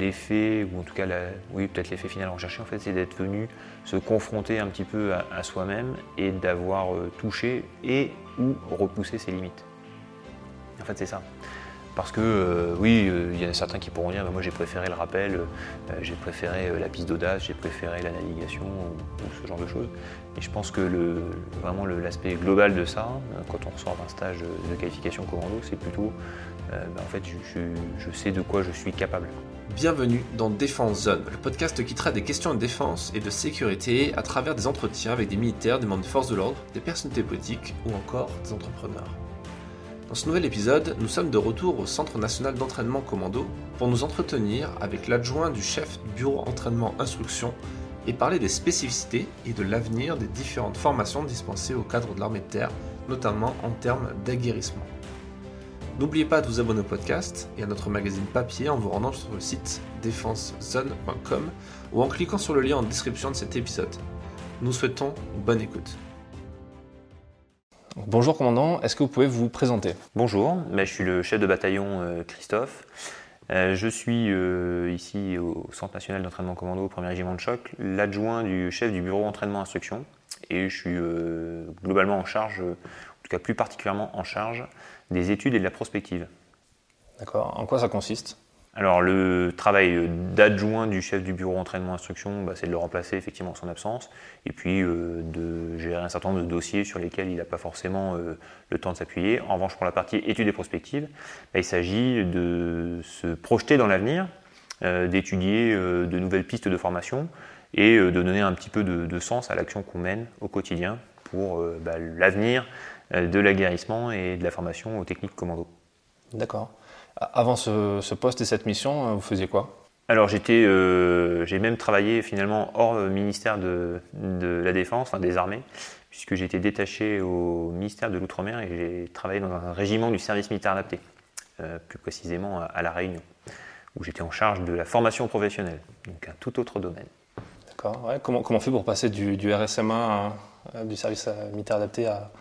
l'effet, ou en tout cas, oui, peut-être l'effet final recherché, en fait, c'est d'être venu se confronter un petit peu à, soi-même et d'avoir touché et ou repoussé ses limites. En fait, c'est ça. Parce que euh, oui, euh, il y en a certains qui pourront dire, moi j'ai préféré le rappel, euh, j'ai préféré la piste d'audace, j'ai préféré la navigation ou, ce genre de choses. Et je pense que vraiment l'aspect global de ça, quand on ressort d'un stage de qualification commando, c'est plutôt, ben, en fait, je, sais de quoi je suis capable. Bienvenue dans Défense Zone, le podcast qui traite des questions de défense et de sécurité à travers des entretiens avec des militaires, des membres de forces de l'ordre, des personnalités politiques ou encore des entrepreneurs. Dans ce nouvel épisode, nous sommes de retour au Centre national d'entraînement commando pour nous entretenir avec l'adjoint du chef du bureau entraînement instruction et parler des spécificités et de l'avenir des différentes formations dispensées au cadre de l'armée de terre, notamment en termes d'aguerrissement. N'oubliez pas de vous abonner au podcast et à notre magazine papier en vous rendant sur le site défensezone.com ou en cliquant sur le lien en description de cet épisode. Nous souhaitons bonne écoute. Bonjour commandant, est-ce que vous pouvez vous présenter? Bonjour, ben, je suis le chef de bataillon euh, Christophe. Euh, je suis euh, ici au Centre national d'entraînement commando au 1er régiment de choc, l'adjoint du chef du bureau entraînement instruction et je suis globalement en charge, en tout cas plus particulièrement en charge des études et de la prospective. D'accord, en quoi ça consiste? Alors le travail d'adjoint du chef du bureau entraînement instruction, bah, c'est de le remplacer effectivement en son absence, et puis euh, de gérer un certain nombre de dossiers sur lesquels il n'a pas forcément euh, le temps de s'appuyer. En revanche, pour la partie études et prospectives, bah, il s'agit de se projeter dans l'avenir, euh, d'étudier de nouvelles pistes de formation et de donner un petit peu de, sens à l'action qu'on mène au quotidien pour bah, l'avenir de l'aguerrissement et de la formation aux techniques commando. D'accord. Avant ce, poste et cette mission, euh, vous faisiez quoi? Alors j'étais, euh, j'ai même travaillé finalement hors ministère de, la Défense, enfin des armées, puisque été détaché au ministère de l'Outre-mer et j'ai travaillé dans un régiment du service militaire adapté, euh, plus précisément à, La Réunion, où j'étais en charge de la formation professionnelle, donc un tout autre domaine. D'accord. comment, comment on fait pour passer du, RSMA, du service militaire adapté, à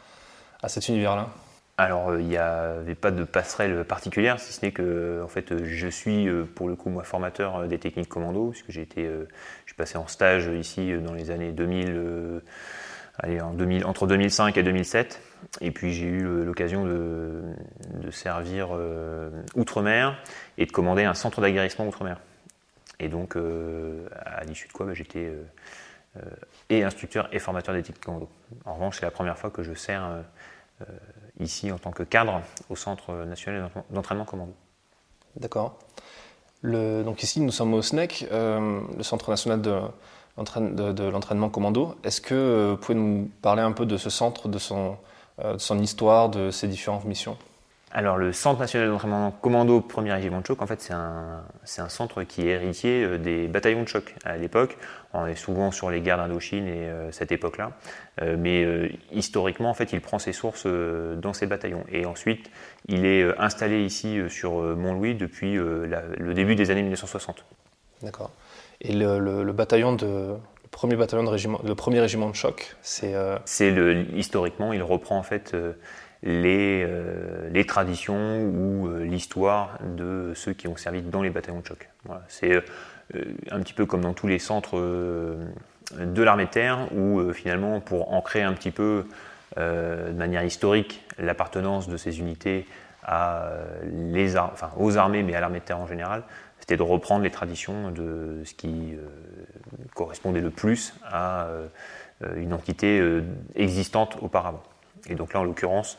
cet univers-là alors, euh, il n'y avait pas de passerelle particulière, si ce n'est que, en fait, je suis euh, pour le coup moi formateur euh, des techniques commando, puisque j'ai été, je suis passé en stage ici dans les années 2000, allez, en 2000, entre 2005 et 2007, et puis j'ai eu l'occasion de, servir outre-mer et de commander un centre d'aguerrissement outre-mer. Et donc, à l'issue de quoi, bah, j'étais et instructeur et formateur des techniques commando. En revanche, c'est la première fois que je sers ici en tant que cadre au Centre national d'entraînement commando. D'accord. donc ici, nous sommes au SNEC, euh, le Centre national de, de, l'entraînement commando. Est-ce que euh, vous pouvez nous parler un peu de ce centre, de son, euh, de son histoire, de ses différentes missions? Alors le Centre national d'entraînement commando 1er régiment de choc, en fait c'est un, un, centre qui est héritier euh, des bataillons de choc à l'époque. On est souvent sur les guerres d'Indochine et euh, cette époque-là. Euh, mais historiquement, en fait, il prend ses sources dans ces bataillons. Et ensuite, il est installé ici sur Mont-Louis depuis le début des années 1960. D'accord. Et le, bataillon de, le premier bataillon de régiment, le premier régiment de choc, c'est. C'est historiquement, il reprend en fait les, euh, les traditions ou euh, l'histoire de ceux qui ont servi dans les bataillons de choc. C'est euh, un petit peu comme dans tous les centres de l'armée de terre où finalement pour ancrer un petit peu de manière historique l'appartenance de ces unités aux armées mais à l'armée de terre en général, c'était de reprendre les traditions de ce qui correspondait le plus à une entité existante auparavant. Et donc là, en l'occurrence,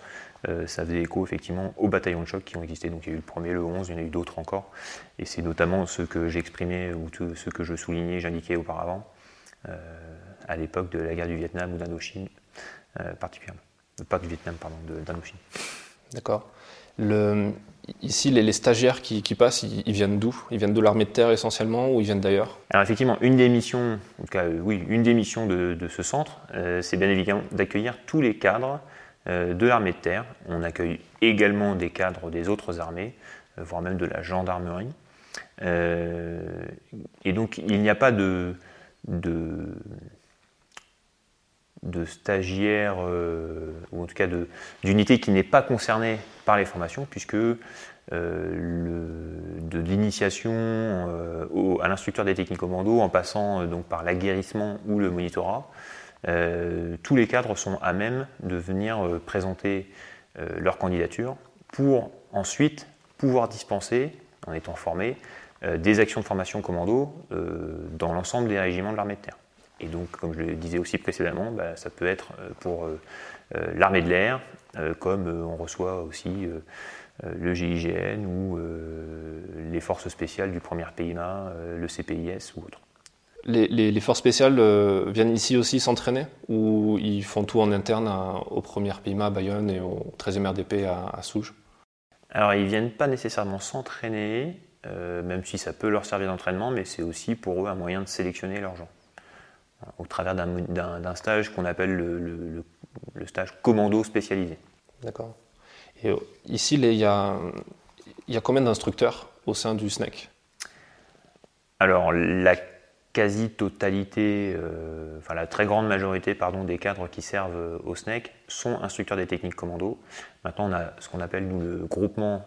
euh, ça faisait écho effectivement aux bataillons de choc qui ont existé. Donc il y a eu le premier, le 11, il y en a eu d'autres encore. Et c'est notamment ce que j'exprimais ou ce que je soulignais, j'indiquais auparavant, euh, à l'époque de la guerre du Vietnam ou d'Indochine, euh, particulièrement. Pas du Vietnam, pardon, d'Indochine. D'accord. Ici, les, stagiaires qui, passent, ils, viennent d'où? Ils viennent de l'armée de terre essentiellement ou ils viennent d'ailleurs? Alors effectivement, une des missions, en tout cas, oui, une des missions de, de ce centre, c'est bien évidemment d'accueillir tous les cadres de l'armée de terre. On accueille également des cadres des autres armées, euh, voire même de la gendarmerie. Euh, et donc il n'y a pas de, de, stagiaires, ou en tout cas d'unité qui n'est pas concernée par les formations, puisque de l'initiation à l'instructeur des techniques commando en passant donc par l'aguerrissement ou le monitorat. Tous les cadres sont à même de venir présenter leur candidature pour ensuite pouvoir dispenser, en étant formés, des actions de formation commando dans l'ensemble des régiments de l'armée de terre. Et donc, comme je le disais aussi précédemment, bah, ça peut être euh, pour euh, euh, l'armée de l'air, comme on reçoit aussi le GIGN ou les forces spéciales du premier PIMA, le CPIS ou autre. Les, forces spéciales viennent ici aussi s'entraîner ou ils font tout en interne au premier PIMA à Bayonne et au 13e RDP à, à Souges? Alors ils viennent pas nécessairement s'entraîner, même si ça peut leur servir d'entraînement, mais c'est aussi pour eux un moyen de sélectionner leurs gens au travers d'un stage qu'on appelle le, stage commando spécialisé. D'accord. Et euh, ici, il y a, y a combien d'instructeurs au sein du SNEC Alors, la quasi-totalité, euh, enfin la très grande majorité pardon, des cadres qui servent euh, au SNEC sont instructeurs des techniques commando. Maintenant, on a ce qu'on appelle le groupement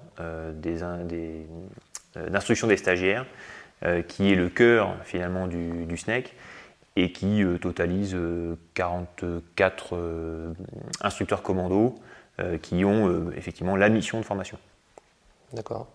d'instruction des, stagiaires, qui est le cœur finalement du, SNEC et qui euh, totalise 44 euh, euh, instructeurs commando qui ont effectivement la mission de formation. D'accord.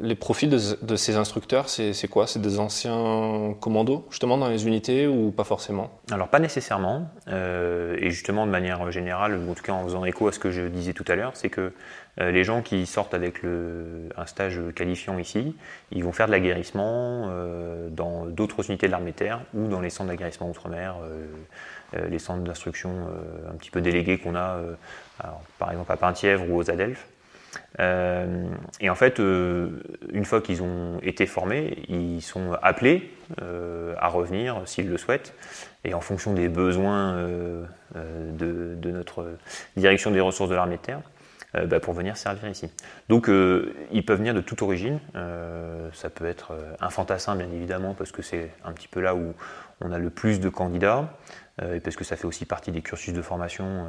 Les profils de, ces instructeurs, c'est quoi? C'est des anciens commandos, justement, dans les unités ou pas forcément? Alors, pas nécessairement. et justement, de manière générale, en tout cas en faisant écho à ce que je disais tout à l'heure, c'est que euh, les gens qui sortent avec un stage qualifiant ici, ils vont faire de l'aguerrissement euh, dans d'autres unités de l'armée terre ou dans les centres d'aguerrissement outre-mer, euh, les centres d'instruction un petit peu délégués qu'on a, par exemple à Penthièvre ou aux Adelphes. Et en fait, une fois qu'ils ont été formés, ils sont appelés à revenir s'ils le souhaitent. Et en fonction des besoins de, notre direction des ressources de l'armée de terre, euh, bah, pour venir servir ici. Donc euh, ils peuvent venir de toute origine. Euh, ça peut être un fantassin bien évidemment parce que c'est un petit peu là où on a le plus de candidats et parce que ça fait aussi partie des cursus de formation,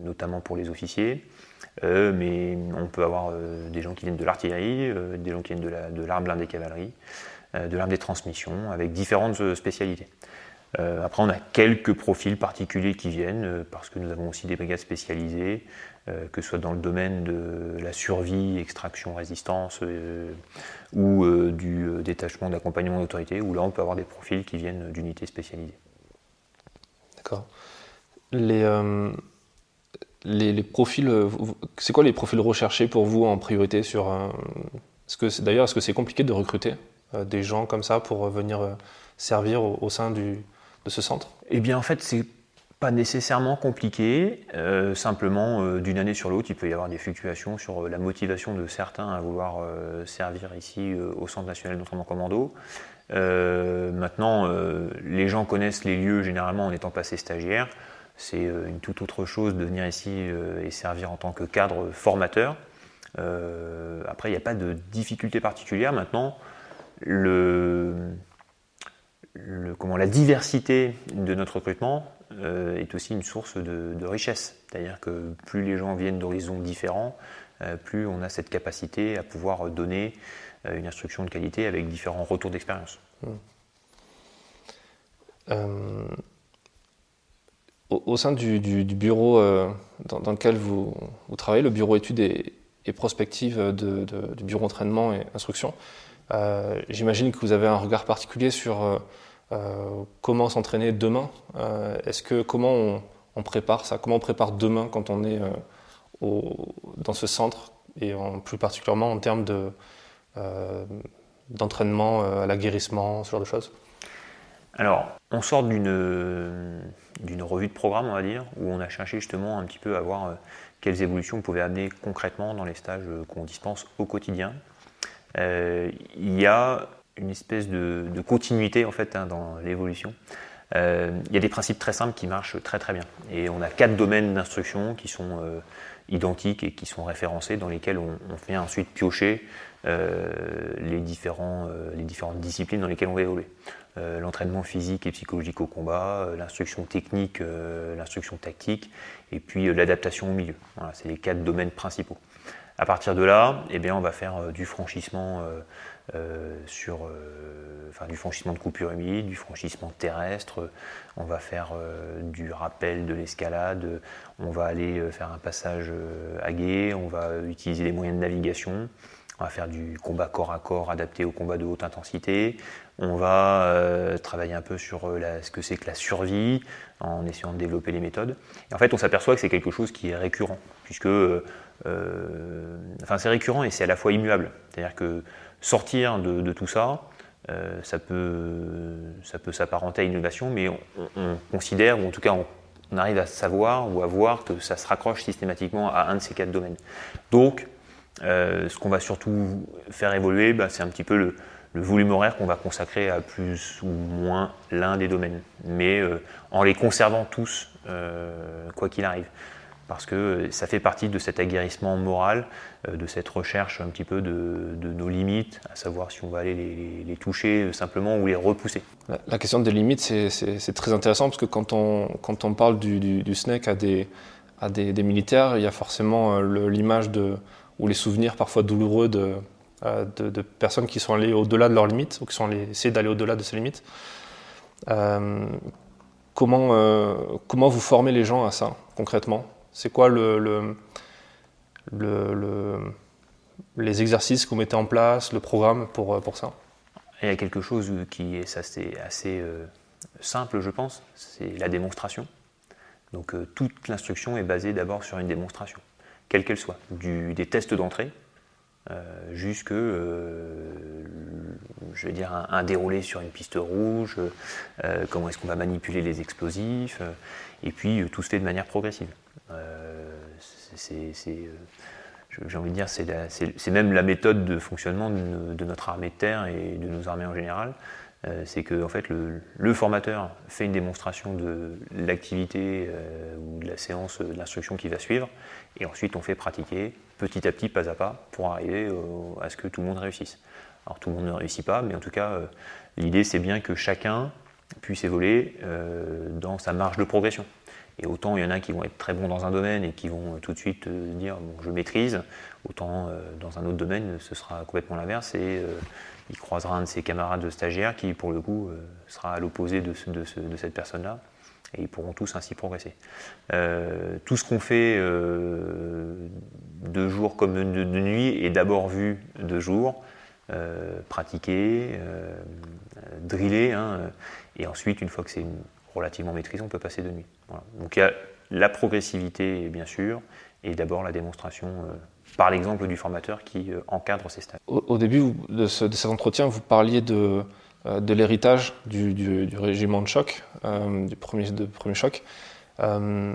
notamment pour les officiers. Mais on peut avoir des gens qui viennent de l'artillerie, des gens qui viennent de l'arme blindée cavalerie, de l'arme des transmissions, avec différentes spécialités. après, on a quelques profils particuliers qui viennent, parce que nous avons aussi des brigades spécialisées, euh, que ce soit dans le domaine de la survie, extraction, résistance euh, ou euh, du détachement d'accompagnement d'autorité, où là on peut avoir des profils qui viennent d'unités spécialisées. D'accord. Les, les, profils, c'est quoi les profils recherchés pour vous en priorité sur est-ce que D'ailleurs, est-ce que c'est compliqué de recruter des gens comme ça pour venir servir au, sein du, de ce centre? Eh bien, en fait, c'est pas nécessairement compliqué, euh, simplement euh, d'une année sur l'autre, il peut y avoir des fluctuations sur euh, la motivation de certains à vouloir servir ici au Centre national d'entraînement commando. maintenant, les gens connaissent les lieux généralement en étant passés stagiaires. C'est une toute autre chose de venir ici et servir en tant que cadre formateur. après, il n'y a pas de difficulté particulière. Maintenant, la diversité de notre recrutement euh, est aussi une source de, richesse. C'est-à-dire que plus les gens viennent d'horizons différents, euh, plus on a cette capacité à pouvoir donner euh, une instruction de qualité avec différents retours d'expérience. Au, sein du, bureau dans, lequel vous, travaillez, le bureau études et, prospectives du bureau entraînement et instruction, j'imagine que vous avez un regard particulier sur euh, comment s'entraîner demain. Euh, Est-ce que comment on, prépare ça? Comment on prépare demain quand on est euh, dans ce centre? Et plus particulièrement en termes de d'entraînement à l'aguerrissement, ce genre de choses Alors, on sort d'une d'une revue de programme, on va dire, où on a cherché justement un petit peu à voir quelles évolutions on pouvait amener concrètement dans les stages qu'on dispense au quotidien. il y a une espèce de, continuité en fait hein, dans l'évolution. Euh, il y a des principes très simples qui marchent très très bien. Et on a quatre domaines d'instruction qui sont euh, identiques et qui sont référencés, dans lesquels on, vient ensuite piocher euh, les différentes disciplines dans lesquelles on va évoluer. L'entraînement physique et psychologique au combat, l'instruction technique, l'instruction tactique, et puis l'adaptation au milieu. Voilà, c'est les quatre domaines principaux. À partir de là, eh bien, on va faire du franchissement sur, enfin, du franchissement de coupure humide, du franchissement terrestre. On va faire du rappel de l'escalade. On va aller faire un passage à guet. On va utiliser les moyens de navigation. On va faire du combat corps à corps adapté au combat de haute intensité. On va euh, travailler un peu sur euh, ce que c'est que la survie, en essayant de développer les méthodes. Et en fait, on s'aperçoit que c'est quelque chose qui est récurrent, puisque euh, enfin, c'est récurrent et c'est à la fois immuable. C'est-à-dire que sortir de, tout ça, ça peut, ça peut s'apparenter à innovation, mais on, considère, ou en tout cas on, arrive à savoir ou à voir que ça se raccroche systématiquement à un de ces quatre domaines. Donc, euh, ce qu'on va surtout faire évoluer, bah, c'est un petit peu le, volume horaire qu'on va consacrer à plus ou moins l'un des domaines, mais euh, en les conservant tous, euh, quoi qu'il arrive. Parce que ça fait partie de cet aguerrissement moral, de cette recherche un petit peu de, nos limites, à savoir si on va aller les, toucher simplement ou les repousser. La, question des limites, c'est très intéressant parce que quand on, quand on parle du, du, SNEC à, des, à des, des, militaires, il y a forcément l'image de ou les souvenirs parfois douloureux euh, de, de, personnes qui sont allées au-delà de leurs limites ou qui sont allées essayer d'aller au-delà de ces limites. Euh, comment, euh, comment vous formez les gens à ça concrètement? C'est quoi le, le, le, les exercices que vous mettez en place, le programme pour, pour ça? Il y a quelque chose qui est assez, assez simple, je pense, c'est la démonstration. Donc toute l'instruction est basée d'abord sur une démonstration quelle qu'elle soit, des tests d'entrée euh, jusque, euh, je veux dire, un, déroulé sur une piste rouge, euh, comment est-ce qu'on va manipuler les explosifs, et puis tout se fait de manière progressive. c'est, j'ai envie de dire, c'est, même la méthode de fonctionnement de, notre armée de terre et de nos armées en général. C'est que en fait, le, formateur fait une démonstration de l'activité ou de la séance d'instruction qui va suivre, et ensuite, on fait pratiquer petit à petit, pas à pas, pour arriver à ce que tout le monde réussisse. Alors tout le monde ne réussit pas, mais en tout cas, euh, l'idée c'est bien que chacun puisse évoluer euh, dans sa marge de progression. Et autant il y en a qui vont être très bons dans un domaine et qui vont tout de suite euh, dire bon, je maîtrise, autant dans un autre domaine ce sera complètement l'inverse il croisera un de ses camarades de stagiaires qui pour le coup sera à l'opposé de, de, cette personne-là et ils pourront tous ainsi progresser. Euh, tout ce qu'on fait euh, de jour comme de, nuit est d'abord vu de jour, euh, pratiqué, drillé, hein, et ensuite, une fois que c'est relativement maîtrisé, on peut passer de nuit. Donc il y a la progressivité, bien sûr, et d'abord la démonstration par l'exemple du formateur qui encadre ces stages. Au, début de, ce, de, cet entretien, vous parliez de euh, de l'héritage du, régiment de choc, euh, du premier, de premier choc. Euh,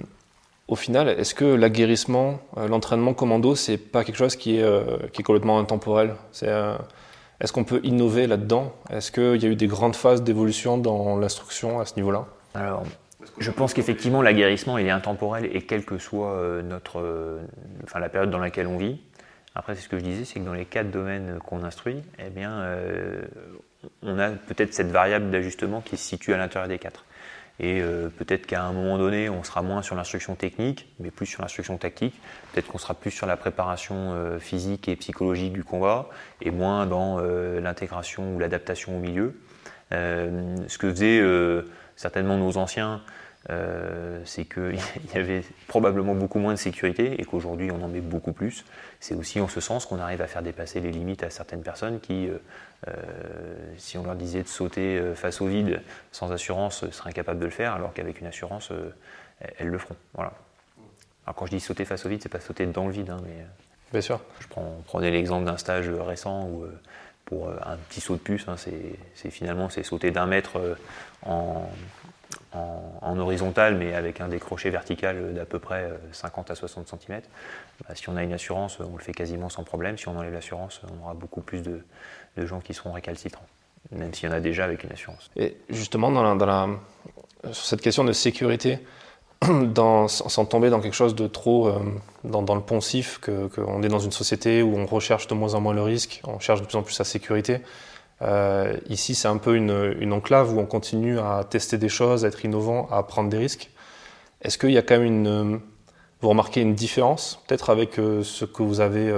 au final, est-ce que l'aguerrissement, l'entraînement commando, c'est pas quelque chose qui est, qui est complètement intemporel? Est-ce qu'on peut innover là-dedans? Est-ce qu'il y a eu des grandes phases d'évolution dans l'instruction à ce niveau-là? Alors, je pense qu'effectivement, l'aguerrissement, il est intemporel et quelle que soit notre, enfin, la période dans laquelle on vit. Après, c'est ce que je disais, c'est que dans les quatre domaines qu'on instruit, eh bien, on a peut-être cette variable d'ajustement qui se situe à l'intérieur des quatre. Et euh, peut-être qu'à un moment donné, on sera moins sur l'instruction technique, mais plus sur l'instruction tactique. Peut-être qu'on sera plus sur la préparation euh, physique et psychologique du combat, et moins dans euh, l'intégration ou l'adaptation au milieu. ce que faisaient certainement nos anciens, euh, c'est qu'il y avait probablement beaucoup moins de sécurité et qu'aujourd'hui on en met beaucoup plus. C'est aussi en ce sens qu'on arrive à faire dépasser les limites à certaines personnes qui, euh, euh, si on leur disait de sauter face au vide sans assurance, seraient incapables de le faire, alors qu'avec une assurance, elles le feront. Voilà. Alors quand je dis sauter face au vide, c'est pas sauter dans le vide, hein, mais. Bien sûr. Je prends, prenais l'exemple d'un stage récent où pour un petit saut de puce, hein, c'est finalement c'est sauter d'un mètre en, en, horizontal, mais avec un décroché vertical d'à peu près 50 euh, à 60 cm. Bah, si on a une assurance, on le fait quasiment sans problème. Si on enlève l'assurance, on aura beaucoup plus de, gens qui seront récalcitrants, même s'il y en a déjà avec une assurance. Et justement, dans la, sur cette question de sécurité, sans tomber dans quelque chose de trop euh, dans, le poncif, qu'on est dans une société où on recherche de moins en moins le risque, on cherche de plus en plus la sécurité. Euh, ici, c'est un peu une, enclave où on continue à tester des choses, à être innovant, à prendre des risques. Est-ce qu'il y a quand même une, vous remarquez une différence peut-être avec ce que vous avez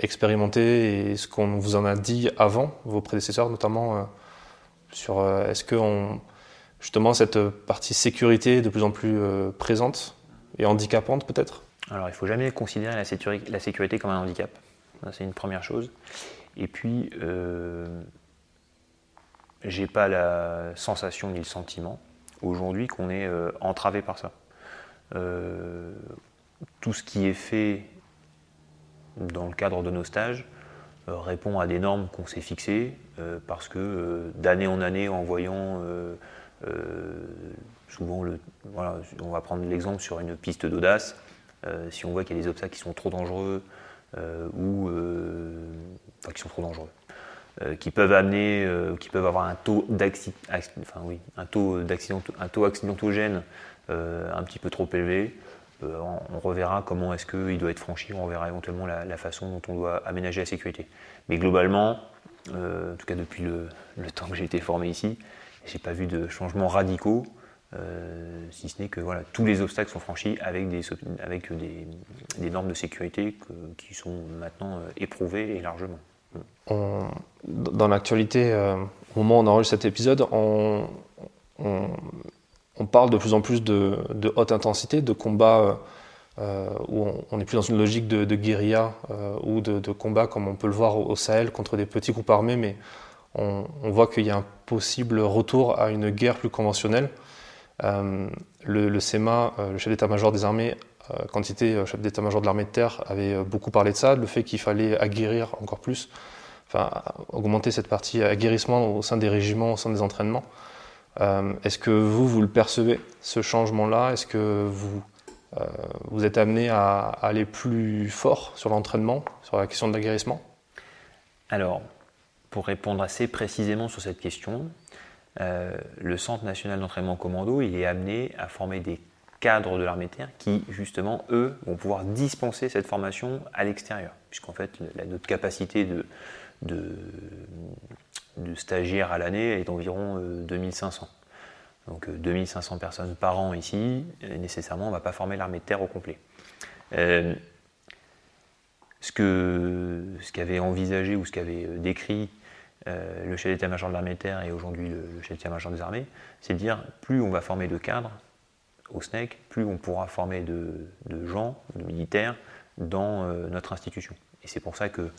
expérimenté et ce qu'on vous en a dit avant, vos prédécesseurs notamment, sur est-ce que justement cette partie sécurité est de plus en plus présente et handicapante peut-être? Alors il ne faut jamais considérer la sécurité comme un handicap. C'est une première chose. Et puis, euh, j'ai pas la sensation ni le sentiment aujourd'hui qu'on est euh, entravé par ça. Euh, tout ce qui est fait dans le cadre de nos stages euh, répond à des normes qu'on s'est fixées parce que d'année en année, en voyant souvent, le, on va prendre l'exemple sur une piste d'audace, si on voit qu'il y a des obstacles qui sont trop dangereux, ou enfin, qui sont trop dangereux, euh, qui peuvent amener, qui peuvent avoir un taux d'accident, enfin oui, un taux d'accident, un taux accidentogène un petit peu trop élevé. on reverra comment est-ce qu'il doit être franchi, on verra éventuellement la, façon dont on doit aménager la sécurité. Mais globalement, en tout cas depuis le, temps que j'ai été formé ici, j'ai pas vu de changements radicaux euh, si ce n'est que voilà, tous les obstacles sont franchis avec des, normes de sécurité qui sont maintenant euh, éprouvées et largement. Dans l'actualité, euh, au moment où on enregistre cet épisode, on, parle de plus en plus de, haute intensité, de combats où on n'est plus dans une logique de, guérilla ou de, de, combat comme on peut le voir au Sahel contre des petits groupes armés, mais on, voit qu'il y a un possible retour à une guerre plus conventionnelle. Euh, le, SEMA, euh, le chef d'état-major des armées, euh, quand il était chef d'état-major de l'armée de terre, avait beaucoup parlé de ça, le fait qu'il fallait aguerrir encore plus, enfin augmenter cette partie aguerrissement au sein des régiments, au sein des entraînements. Est-ce que vous, vous le percevez, ce changement-là? Est-ce que vous, vous êtes amené à, aller plus fort sur l'entraînement, sur la question de l'aguerrissement? Alors, pour répondre assez précisément sur cette question, euh, le Centre national d'entraînement commando, il est amené à former des cadres de l'armée de terre qui, justement, eux, vont pouvoir dispenser cette formation à l'extérieur. Puisqu'en fait, notre capacité de, de, stagiaires à l'année est d'environ 2500. Euh, Donc 2500 euh, personnes par an ici, nécessairement, on ne va pas former l'armée de terre au complet. ce qu'avait ce envisagé ou ce qu'avait décrit euh, le chef d'état-major de l'armée de terre et aujourd'hui le, chef d'état-major des armées, c'est de dire plus on va former de cadres au SNEC, plus on pourra former de, gens, de militaires dans euh, notre institution. Et c'est pour ça qu'il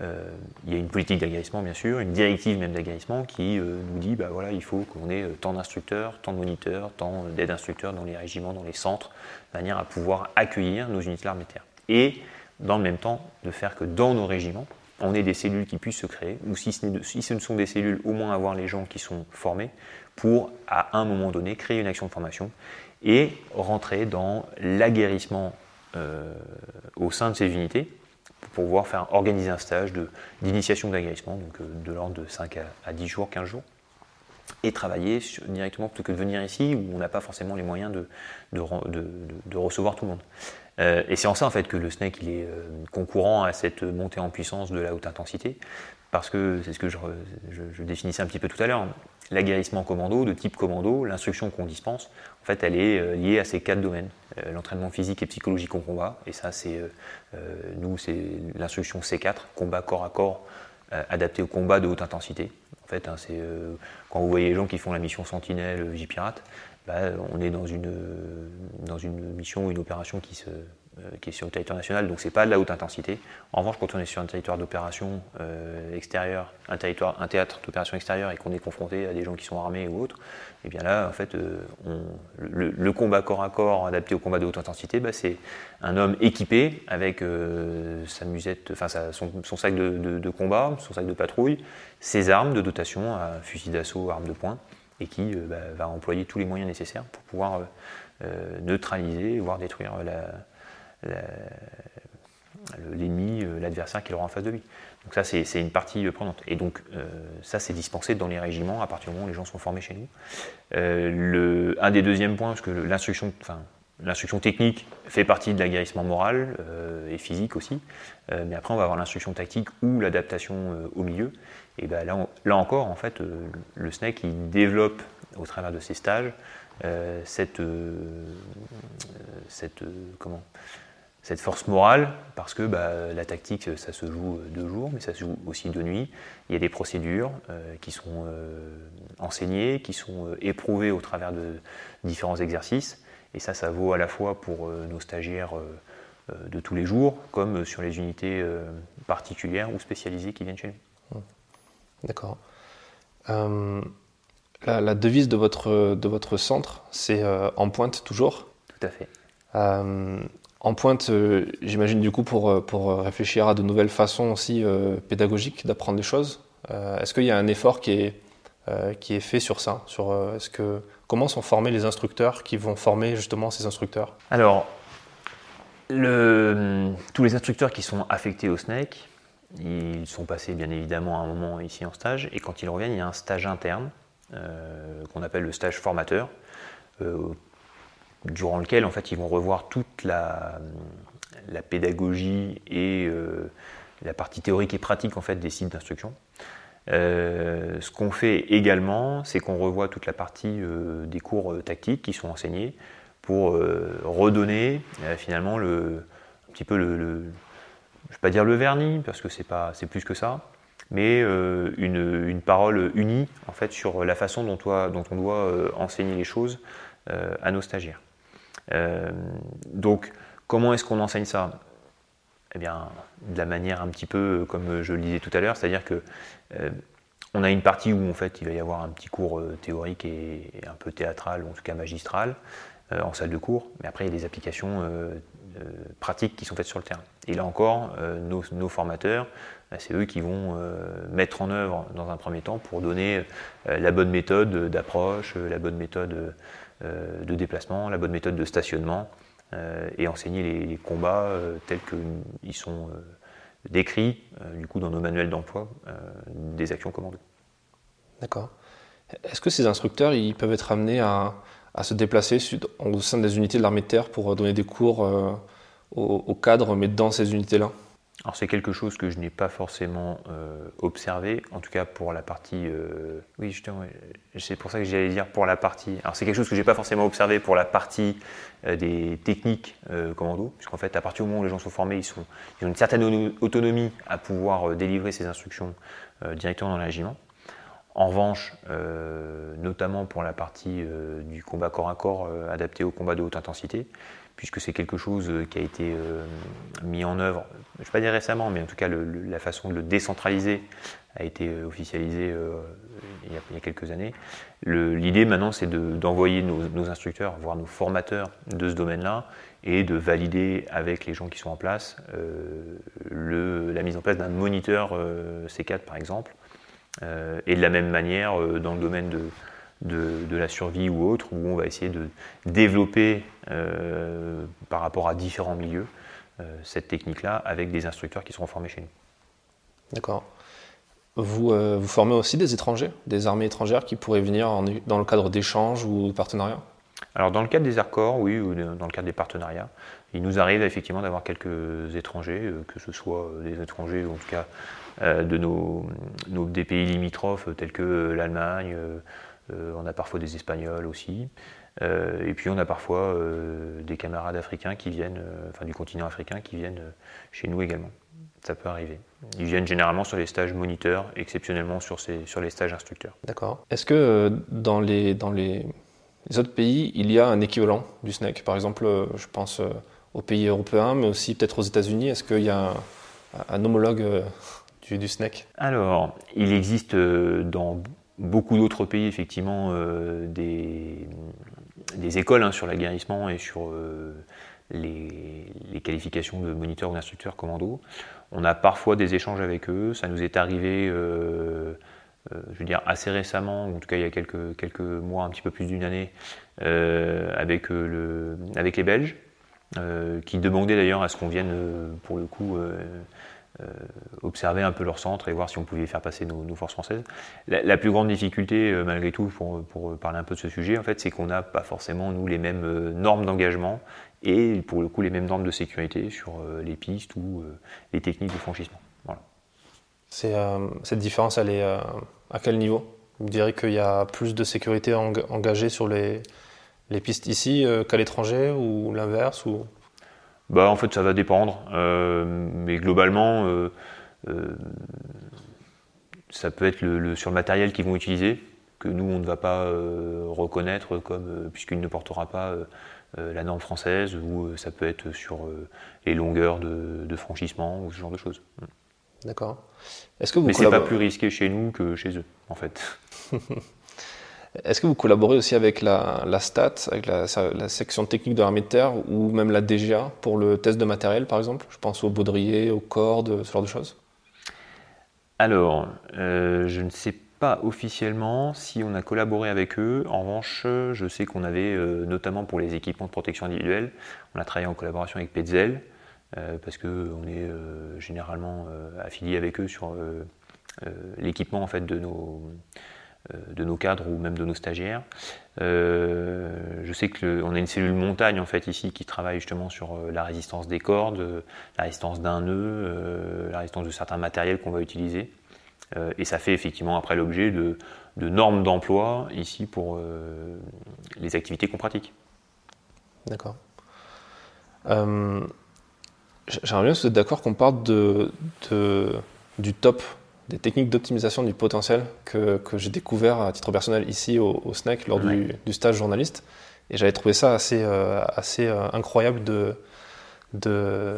euh, y a une politique d'aguerrissement, bien sûr, une directive même d'aguerrissement qui nous dit bah voilà, il faut qu'on ait tant d'instructeurs, tant de moniteurs, tant d'aides instructeurs dans les régiments, dans les centres, de manière à pouvoir accueillir nos unités terre. Et dans le même temps, de faire que dans nos régiments, on ait des cellules qui puissent se créer, ou si ce, si ce ne sont des cellules, au moins avoir les gens qui sont formés pour, à un moment donné, créer une action de formation et rentrer dans l'aguerrissement euh, au sein de ces unités pour pouvoir faire organiser un stage d'initiation d'aguerrissement, donc euh, de l'ordre de 5 à, 10 jours, 15 jours, et travailler directement plutôt que de venir ici où on n'a pas forcément les moyens de, de recevoir tout le monde. Euh, et c'est en ça en fait que le SNEC il est concurrent à cette montée en puissance de la haute intensité, parce que c'est ce que je, définissais un petit peu tout à l'heure. L'aguerrissement commando, de type commando, l'instruction qu'on dispense, en fait, elle est euh, liée à ces quatre domaines l'entraînement physique et psychologique en combat, et ça, c'est nous, c'est l'instruction C4, combat corps à corps, adapté au combat de haute intensité. En fait, hein, c'est quand vous voyez les gens qui font la mission Sentinelle, J-Pirate, bah, on est dans une, dans une mission une opération qui, se, euh, qui est sur le territoire national, donc ce n'est pas de la haute intensité. En revanche, quand on est sur un territoire d'opération euh, extérieur, un, territoire, un théâtre d'opération extérieure et qu'on est confronté à des gens qui sont armés ou autres, et eh bien là, en fait, euh, le, combat corps à corps adapté au combat de haute intensité, bah, c'est un homme équipé avec sa musette, enfin son, sac de, combat, son sac de patrouille, ses armes de dotation, fusil d'assaut, armes de poing, et qui euh, bah, va employer tous les moyens nécessaires pour pouvoir euh, euh, neutraliser, voire détruire l'ennemi, l'adversaire qu'il aura en face de lui. Donc ça, c'est une partie prenante. Et donc ça, c'est dispensé dans les régiments à partir du moment où les gens sont formés chez nous. un des deuxièmes points, parce que l'instruction, l'instruction technique fait partie de l'aguerrissement moral et physique aussi, mais après on va avoir l'instruction tactique ou l'adaptation au milieu. Et ben là, encore, en fait, le SNEC il développe au travers de ces stages cette, cette, comment, cette force morale, parce que bah, la tactique, ça se joue de jour, mais ça se joue aussi de nuit. Il y a des procédures euh, qui sont euh, enseignées, qui sont euh, éprouvées au travers de différents exercices. Et ça, ça vaut à la fois pour nos stagiaires de tous les jours, comme sur les unités particulières ou spécialisées qui viennent chez nous. D'accord. La, devise de votre, de votre centre, c'est en pointe toujours Tout à fait en pointe, euh, j'imagine du coup pour, euh, pour réfléchir à de nouvelles façons aussi euh, pédagogiques d'apprendre des choses. est-ce qu'il y a un effort qui est, qui est fait sur ça sur, est-ce que, Comment sont formés les instructeurs qui vont former justement ces instructeurs? Alors, le, tous les instructeurs qui sont affectés au SNEC, ils sont passés bien évidemment un moment ici en stage, et quand ils reviennent, il y a un stage interne qu'on appelle le stage formateur, durant lequel en fait ils vont revoir toute la, la pédagogie et euh, la partie théorique et pratique en fait des sites d'instruction. Euh, ce qu'on fait également, c'est qu'on revoit toute la partie euh, des cours tactiques qui sont enseignés pour redonner finalement le, un petit peu le, vais pas dire le vernis parce que c'est pas c'est plus que ça, mais une, une, parole unie en fait sur la façon dont, toi, dont on doit enseigner les choses à nos stagiaires. Euh, donc, comment est-ce qu'on enseigne ça? Eh bien, de la manière un petit peu comme je le disais tout à l'heure, c'est-à-dire que euh, on a une partie où en fait il va y avoir un petit cours euh, théorique et, un peu théâtral, ou en tout cas magistral, en salle de cours, mais après il y a des applications pratiques qui sont faites sur le terrain. Et là encore, nos, formateurs, bah, c'est eux qui vont mettre en œuvre dans un premier temps pour donner la bonne méthode d'approche, la bonne méthode euh, de déplacement, la bonne méthode de stationnement euh, et enseigner les, combats euh, tels qu'ils sont décrits du coup dans nos manuels d'emploi des actions commando. D'accord. Est-ce que ces instructeurs peuvent être amenés à, se déplacer au sein des unités de l'armée de terre pour donner des cours au cadre, mais dans ces unités-là? Alors c'est quelque chose que je n'ai pas forcément euh, observé, en tout cas pour la partie... Euh, oui, justement, c'est pour ça que j'allais dire pour la partie... Alors c'est quelque chose que je n'ai pas forcément observé pour la partie euh, des techniques commando, puisqu'en fait à partir du moment où les gens sont formés, ils, ont une certaine autonomie à pouvoir délivrer ces instructions directement dans le. En revanche, notamment pour la partie du combat corps à corps adapté au combat de haute intensité, puisque c'est quelque chose euh, qui a été euh, mis en œuvre, je ne vais pas dire récemment, mais en tout cas la façon de le décentraliser a été euh, officialisée il, y a, quelques années. L'idée maintenant, c'est d'envoyer nos, instructeurs, voire nos formateurs de ce domaine-là, et de valider avec les gens qui sont en place la mise en place d'un moniteur C4 par exemple. et de la même manière, dans le domaine de, de, la survie ou autre, où on va essayer de développer euh, par rapport à différents milieux euh, cette technique-là avec des instructeurs qui seront formés chez nous. D'accord. Vous, euh, vous formez aussi des étrangers, des armées étrangères qui pourraient venir dans le cadre d'échanges ou de partenariats? Alors dans le cadre des ARCOR, oui, ou dans le cadre des partenariats, il nous arrive effectivement d'avoir quelques étrangers, que ce soit des étrangers, en tout cas de nos, nos, des pays limitrophes tels que l'Allemagne, on a parfois des Espagnols aussi. Euh, et puis on a parfois euh, des camarades africains qui viennent, enfin du continent africain, qui viennent chez nous également. Ça peut arriver. Ils viennent généralement sur les stages moniteurs, exceptionnellement sur, ces, sur les stages instructeurs. D'accord. Est-ce que dans, les, dans les, autres pays, il y a un équivalent du SNEC Par exemple, je pense aux pays européens, mais aussi peut-être aux États-Unis. Est-ce qu'il y a un, homologue du, du, SNEC Alors, il existe dans beaucoup d'autres pays, effectivement, euh, des, écoles hein, sur l'aguerrissement et sur euh, les, qualifications de moniteur ou d'instructeur commando. On a parfois des échanges avec eux. Ça nous est arrivé, euh, je veux dire, assez récemment, en tout cas il y a quelques, mois, un petit peu plus d'une année, avec les Belges, qui demandaient d'ailleurs à ce qu'on vienne, pour le coup, observer un peu leur centre et voir si on pouvait faire passer nos, forces françaises. La, plus grande difficulté, malgré tout, pour, parler un peu de ce sujet, en fait, c'est qu'on n'a pas forcément, nous, les mêmes normes d'engagement et, pour le coup, les mêmes normes de sécurité sur les pistes ou les techniques de franchissement. Voilà. cette différence, elle est à quel niveau? Vous diriez qu'il y a plus de sécurité engagée sur les, les pistes ici euh, qu'à l'étranger ou l'inverse ou... bah, En fait, ça va dépendre. Euh, mais globalement, euh, ça peut être le, sur le matériel qu'ils vont utiliser, que nous, on ne va pas reconnaître comme, puisqu'il ne portera pas la norme française, ou ça peut être sur les longueurs de, franchissement ou ce genre de choses. D'accord. Est-ce que vous Mais c'est pas plus risqué chez nous que chez eux, en fait. Est-ce que vous collaborez aussi avec la, STAT, avec la, section technique de l'armée de terre, ou même la DGA pour le test de matériel, par exemple? Je pense aux baudriers, aux cordes, ce genre de choses. Alors, euh, je ne sais pas officiellement si on a collaboré avec eux. En revanche, je sais qu'on avait, euh, notamment pour les équipements de protection individuelle, on a travaillé en collaboration avec Petzel, euh, parce qu'on est généralement affilié avec eux sur l'équipement en fait, de nos de nos cadres ou même de nos stagiaires. Euh, je sais qu'on a une cellule montagne en fait ici qui travaille justement sur euh, la résistance des cordes, la résistance d'un nœud, la résistance de certains matériels qu'on va utiliser. et ça fait effectivement après l'objet de, normes d'emploi ici pour les activités qu'on pratique. D'accord. J'aimerais bien si vous êtes d'accord qu'on parle de, du top des techniques d'optimisation du potentiel que, que j'ai découvert à titre personnel ici au, SNEC lors du, du, stage journaliste. Et j'avais trouvé ça assez, euh, assez euh, incroyable de, de,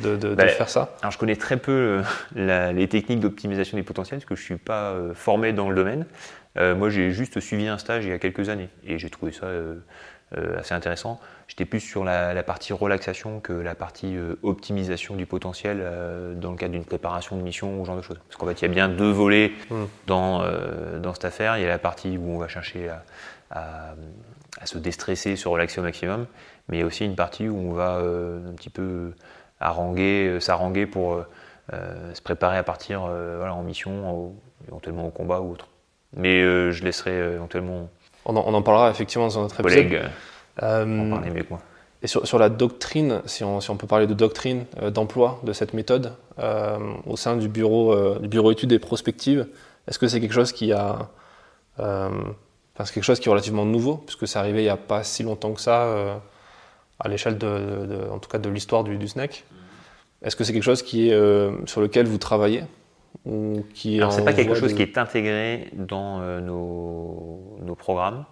de, de, bah, faire ça. Alors je connais très peu euh, les techniques d'optimisation du potentiel parce que je ne suis pas formé dans le domaine. moi j'ai juste suivi un stage il y a quelques années et j'ai trouvé ça euh, assez intéressant. J'étais plus sur la, partie relaxation que la partie euh, optimisation du potentiel euh, dans le cadre d'une préparation de mission ou ce genre de choses. Parce qu'en fait, il y a bien deux volets hmm. dans, dans cette affaire. Il y a la partie où on va chercher à, à, se déstresser, se relaxer au maximum, mais il y a aussi une partie où on va un petit peu haranguer, s'arranger pour se préparer à partir voilà, en mission, éventuellement au combat ou autre. Mais je laisserai éventuellement on en, parlera effectivement dans notre épisode. Collègue, euh, mieux que moi. Et sur, la doctrine, si on, peut parler de doctrine euh, d'emploi de cette méthode euh, au sein du bureau, du bureau études et prospectives, est-ce que c'est quelque chose qui a, c'est quelque chose qui est relativement nouveau puisque c'est arrivé il n'y a pas si longtemps que ça à l'échelle de, en tout cas de l'histoire du, du, SNEC. Est-ce que c'est quelque chose qui est sur lequel vous travaillez? Ou qui Alors c'est pas quelque chose qui est intégré dans nos, nos, programmes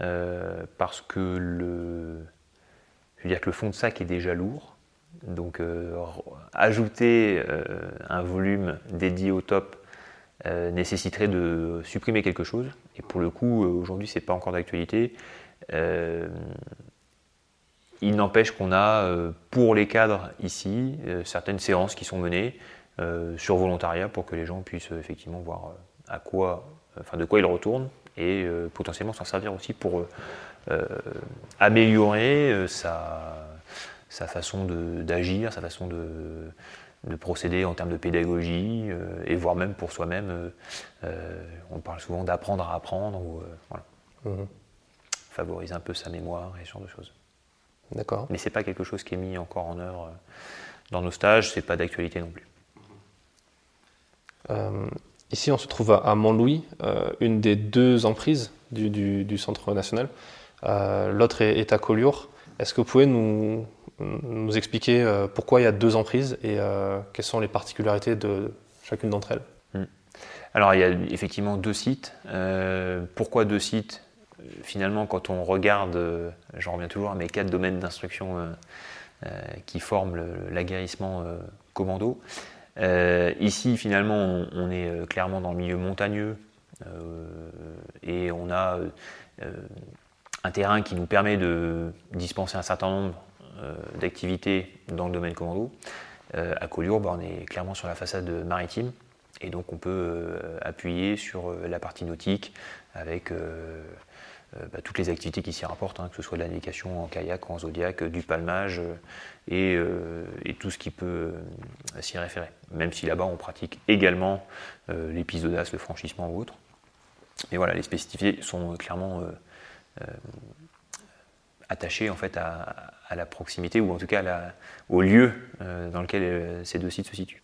euh, parce que le, je veux dire que le fond de sac est déjà lourd. Donc euh, ajouter euh, un volume dédié au top nécessiterait de supprimer quelque chose. Et pour le coup, aujourd'hui, c'est pas encore d'actualité. il n'empêche qu'on a pour les cadres ici certaines séances qui sont menées sur volontariat pour que les gens puissent effectivement voir à quoi, enfin de quoi ils retournent et euh, potentiellement s'en servir aussi pour euh, euh, améliorer sa, sa façon d'agir, sa façon de, de, procéder en termes de pédagogie et voire même pour soi-même. on parle souvent d'apprendre à apprendre ou voilà. Mhm. favoriser un peu sa mémoire et ce genre de choses. D'accord. Mais c'est pas quelque chose qui est mis encore en œuvre dans nos stages, c'est pas d'actualité non plus. Ici, on se trouve à, Montlouis, euh, une des deux emprises du, Centre national. Euh, l'autre est, à Collioure. Est-ce que vous pouvez nous, expliquer euh, pourquoi il y a deux emprises et quelles sont les particularités de chacune d'entre elles? Hmm. Alors, il y a effectivement deux sites. pourquoi deux sites? Finalement, quand on regarde, j'en reviens toujours à mes quatre domaines d'instruction qui forment l'aguerrissement commando. Euh, ici, finalement, on, est euh, clairement dans le milieu montagneux euh, et on a un terrain qui nous permet de dispenser un certain nombre d'activités dans le domaine commando. à Collioure, bah, on est clairement sur la façade maritime et donc on peut appuyer sur la partie nautique avec bah, toutes les activités qui s'y rapportent, hein, que ce soit de la navigation en kayak, en zodiac, du palmage et, tout ce qui peut s'y référer. Même si là-bas on pratique également l'épisodas, le franchissement ou autre. Mais voilà, les spécificités sont clairement attachées en fait à, la proximité ou en tout cas au lieu dans lequel ces deux sites se situent.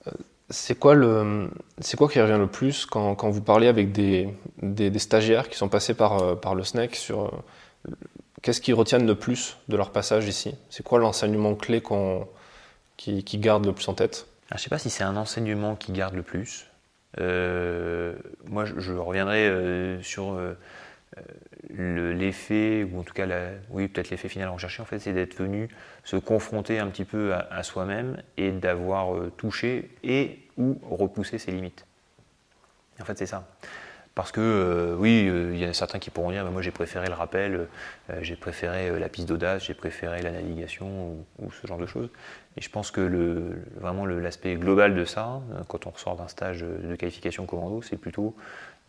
C'est quoi, le, c'est quoi qui revient le plus quand, quand vous parlez avec des, des, stagiaires qui sont passés par, euh, par le SNEC sur euh, qu'est-ce qu'ils retiennent le plus de leur passage ici? C'est quoi l'enseignement clé qu'on, qui, qui garde le plus en tête? Je ne sais pas si c'est un enseignement qui garde le plus. Euh, moi, je, reviendrai sur l'effet, ou en tout cas, oui, peut-être l'effet final recherché, en fait, c'est d'être venu se confronter un petit peu à, soi-même et d'avoir euh, touché et ou repoussé ses limites. En fait, c'est ça. Parce que euh, oui, euh, il y en a certains qui pourront dire, moi j'ai préféré le rappel, j'ai préféré la piste d'audace, j'ai préféré la navigation ou, ce genre de choses. Et je pense que le, vraiment l'aspect global de ça, quand on ressort d'un stage de qualification commando, c'est plutôt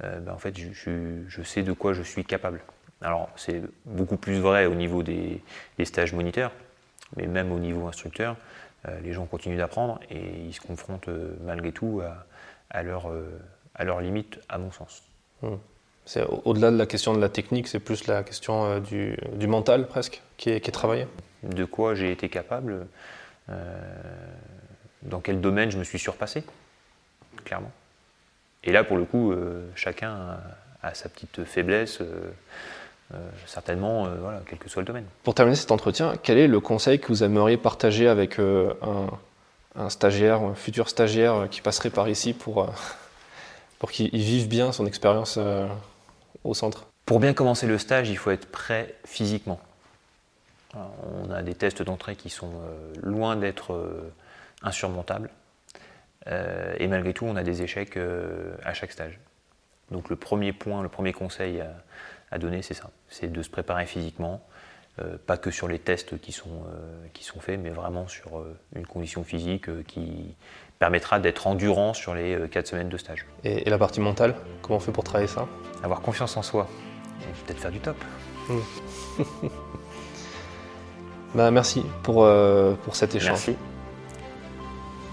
ben, en fait, je, sais de quoi je suis capable. Alors, c'est beaucoup plus vrai au niveau des, stages moniteurs, mais même au niveau instructeur, euh, les gens continuent d'apprendre et ils se confrontent euh, malgré tout à, leurs leur limites, à mon sens. Hmm. C'est au-delà de la question de la technique, c'est plus la question du, mental presque qui est, qui est travaillé. De quoi j'ai été capable, dans quel domaine je me suis surpassé, clairement. Et là, pour le coup, euh, chacun a, sa petite faiblesse. Euh, euh, certainement, voilà, quel que soit le domaine. Pour terminer cet entretien, quel est le conseil que vous aimeriez partager avec un, stagiaire ou un futur stagiaire qui passerait par ici pour, pour qu'il vive bien son expérience au centre? Pour bien commencer le stage, il faut être prêt physiquement. On a des tests d'entrée qui sont loin d'être insurmontables. Euh, et malgré tout, on a des échecs euh, à chaque stage. Donc le premier point, le premier conseil à, donner, c'est ça. C'est de se préparer physiquement, euh, pas que sur les tests qui sont, qui sont faits, mais vraiment sur une condition physique qui permettra d'être endurant sur les 4 semaines de stage. Et, la partie mentale, comment on fait pour travailler ça? Avoir confiance en soi, et peut-être faire du top. Hmm. bah, merci pour, pour cet échange. Merci.